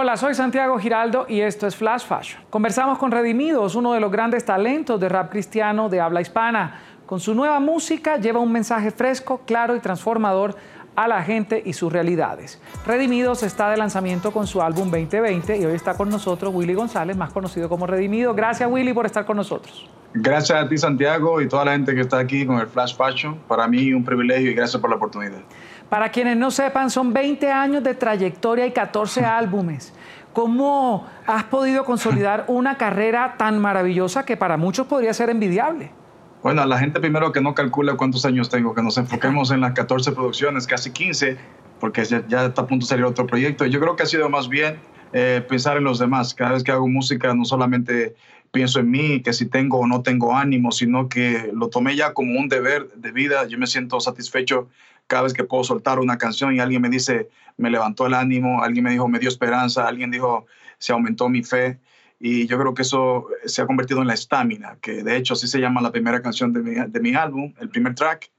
Hola, soy Santiago Giraldo y esto es Flash Fashion. Conversamos con Redimidos, uno de los grandes talentos de rap cristiano de habla hispana. Con su nueva música lleva un mensaje fresco, claro y transformador a la gente y sus realidades. Redimidos está de lanzamiento con su álbum 2020 y hoy está con nosotros Willy González, más conocido como Redimido. Gracias Willy por estar con nosotros. Gracias a ti Santiago y toda la gente que está aquí con el Flash Fashion. Para mí un privilegio y gracias por la oportunidad. Para quienes no sepan, son 20 años de trayectoria y 14 álbumes. ¿Cómo has podido consolidar una carrera tan maravillosa que para muchos podría ser envidiable? Bueno, la gente primero que no calcula cuántos años tengo, que nos enfoquemos en las 14 producciones, casi 15, porque ya, está a punto de salir otro proyecto. Yo creo que ha sido más bien eh, pensar en los demás. Cada vez que hago música no solamente pienso en mí, que si tengo o no tengo ánimo, sino que lo tomé ya como un deber de vida. Yo me siento satisfecho cada vez que puedo soltar una canción y alguien me dice, me levantó el ánimo, alguien me dijo, me dio esperanza, alguien dijo, se aumentó mi fe. Y yo creo que eso se ha convertido en la estamina, que de hecho así se llama la primera canción de mi, de mi álbum, el primer track,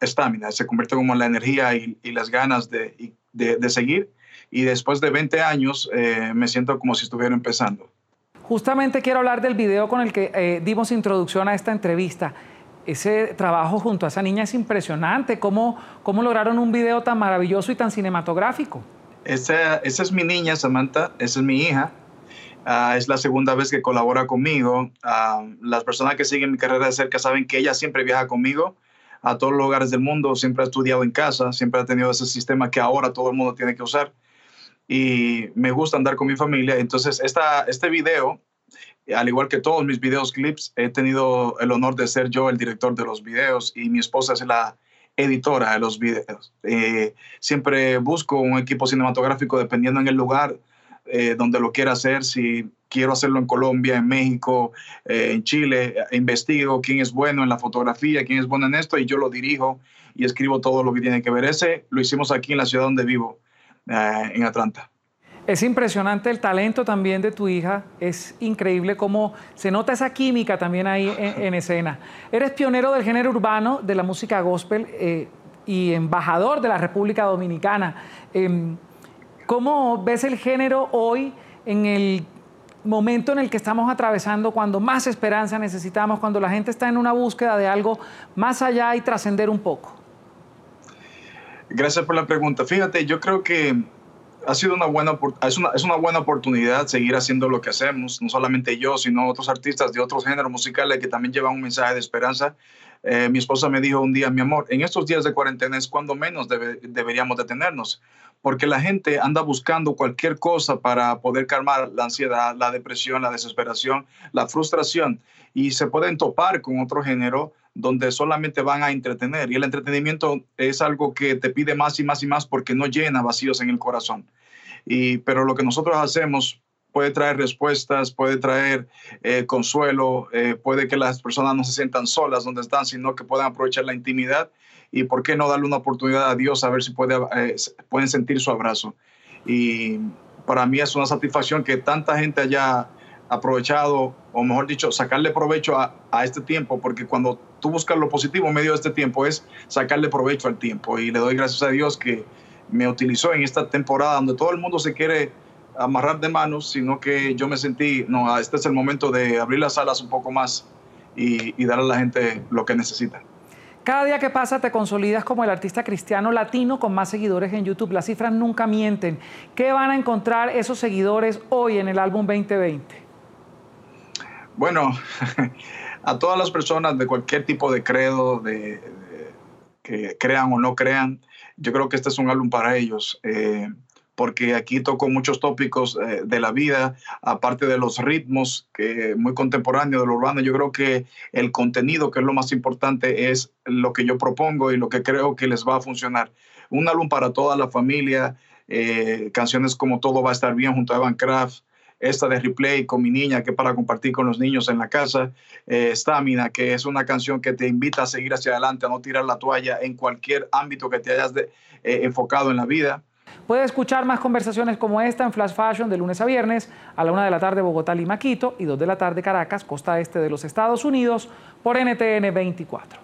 estamina, eh, se convierte como en la energía y, las ganas de, de, seguir. Y después de 20 años eh, me siento como si estuviera empezando. Justamente quiero hablar del video con el que eh, dimos introducción a esta entrevista ese trabajo junto a esa niña es impresionante. ¿Cómo, cómo lograron un video tan maravilloso y tan cinematográfico? Esa, esa es mi niña, Samantha, esa es mi hija. Ah, es la segunda vez que colabora conmigo. Ah, las personas que siguen mi carrera de cerca saben que ella siempre viaja conmigo a todos los lugares del mundo, siempre ha estudiado en casa, siempre ha tenido ese sistema que ahora todo el mundo tiene que usar. Y me gusta andar con mi familia. Entonces, esta, este video al igual que todos mis videos clips, he tenido el honor de ser yo el director de los videos y mi esposa es la editora de los videos. Eh, siempre busco un equipo cinematográfico dependiendo en el lugar eh, donde lo quiera hacer. Si quiero hacerlo en Colombia, en México, eh, en Chile, investigo quién es bueno en la fotografía, quién es bueno en esto y yo lo dirijo y escribo todo lo que tiene que ver. Ese lo hicimos aquí en la ciudad donde vivo, en Atlanta. Es impresionante el talento también de tu hija, es increíble cómo se nota esa química también ahí en, escena. Eres pionero del género urbano de la música gospel eh, y embajador de la República Dominicana. Em, ¿Cómo ves el género hoy en el momento en el que estamos atravesando, cuando más esperanza necesitamos, cuando la gente está en una búsqueda de algo más allá y trascender un poco? Gracias por la pregunta. Fíjate, yo creo que ha sido una buena, es una, es una buena oportunidad seguir haciendo lo que hacemos, no solamente yo, sino otros artistas de otros géneros musicales que también llevan un mensaje de esperanza. Eh, mi esposa me dijo un día, mi amor, en estos días de cuarentena es cuando menos deberíamos detenernos, porque la gente anda buscando cualquier cosa para poder calmar la ansiedad, la depresión, la desesperación, la frustración, y se pueden topar con otro género donde solamente van a entretener. Y el entretenimiento es algo que te pide más y más y más porque no llena vacíos en el corazón. Y, pero lo que nosotros hacemos puede traer respuestas, puede traer eh, consuelo, eh, puede que las personas no se sientan solas donde están, sino que puedan aprovechar la intimidad y por qué no darle una oportunidad a Dios a ver si puede, eh, pueden sentir su abrazo. Y para mí es una satisfacción que tanta gente haya aprovechado, o mejor dicho, sacarle provecho a, a, este tiempo, porque cuando tú buscas lo positivo en medio de este tiempo es sacarle provecho al tiempo. Y le doy gracias a Dios que me utilizó en esta temporada donde todo el mundo se quiere amarrar de manos, sino que yo me sentí, no, este es el momento de abrir las alas un poco más y, y darle a la gente lo que necesita. Cada día que pasa te consolidas como el artista cristiano latino con más seguidores en YouTube. Las cifras nunca mienten. ¿Qué van a encontrar esos seguidores hoy en el álbum 2020? Bueno, a todas las personas de cualquier tipo de credo, de, que crean o no crean, yo creo que este es un álbum para ellos. Eh, porque aquí toco muchos tópicos eh, de la vida, aparte de los ritmos que muy contemporáneos de lo urbano. Yo creo que el contenido, que es lo más importante, es lo que yo propongo y lo que creo que les va a funcionar. Un álbum para toda la familia, eh, canciones como Todo va a estar bien junto a Evan Kraft, esta de Replay con mi niña, que es para compartir con los niños en la casa, eh, Stamina, que es una canción que te invita a seguir hacia adelante, a no tirar la toalla en cualquier ámbito que te hayas eh, enfocado en la vida. Puede escuchar más conversaciones como esta en Flash Fashion de lunes a viernes a la una de la tarde Bogotá, Lima, Quito y dos de la tarde Caracas, costa este de los Estados Unidos, por NTN 24.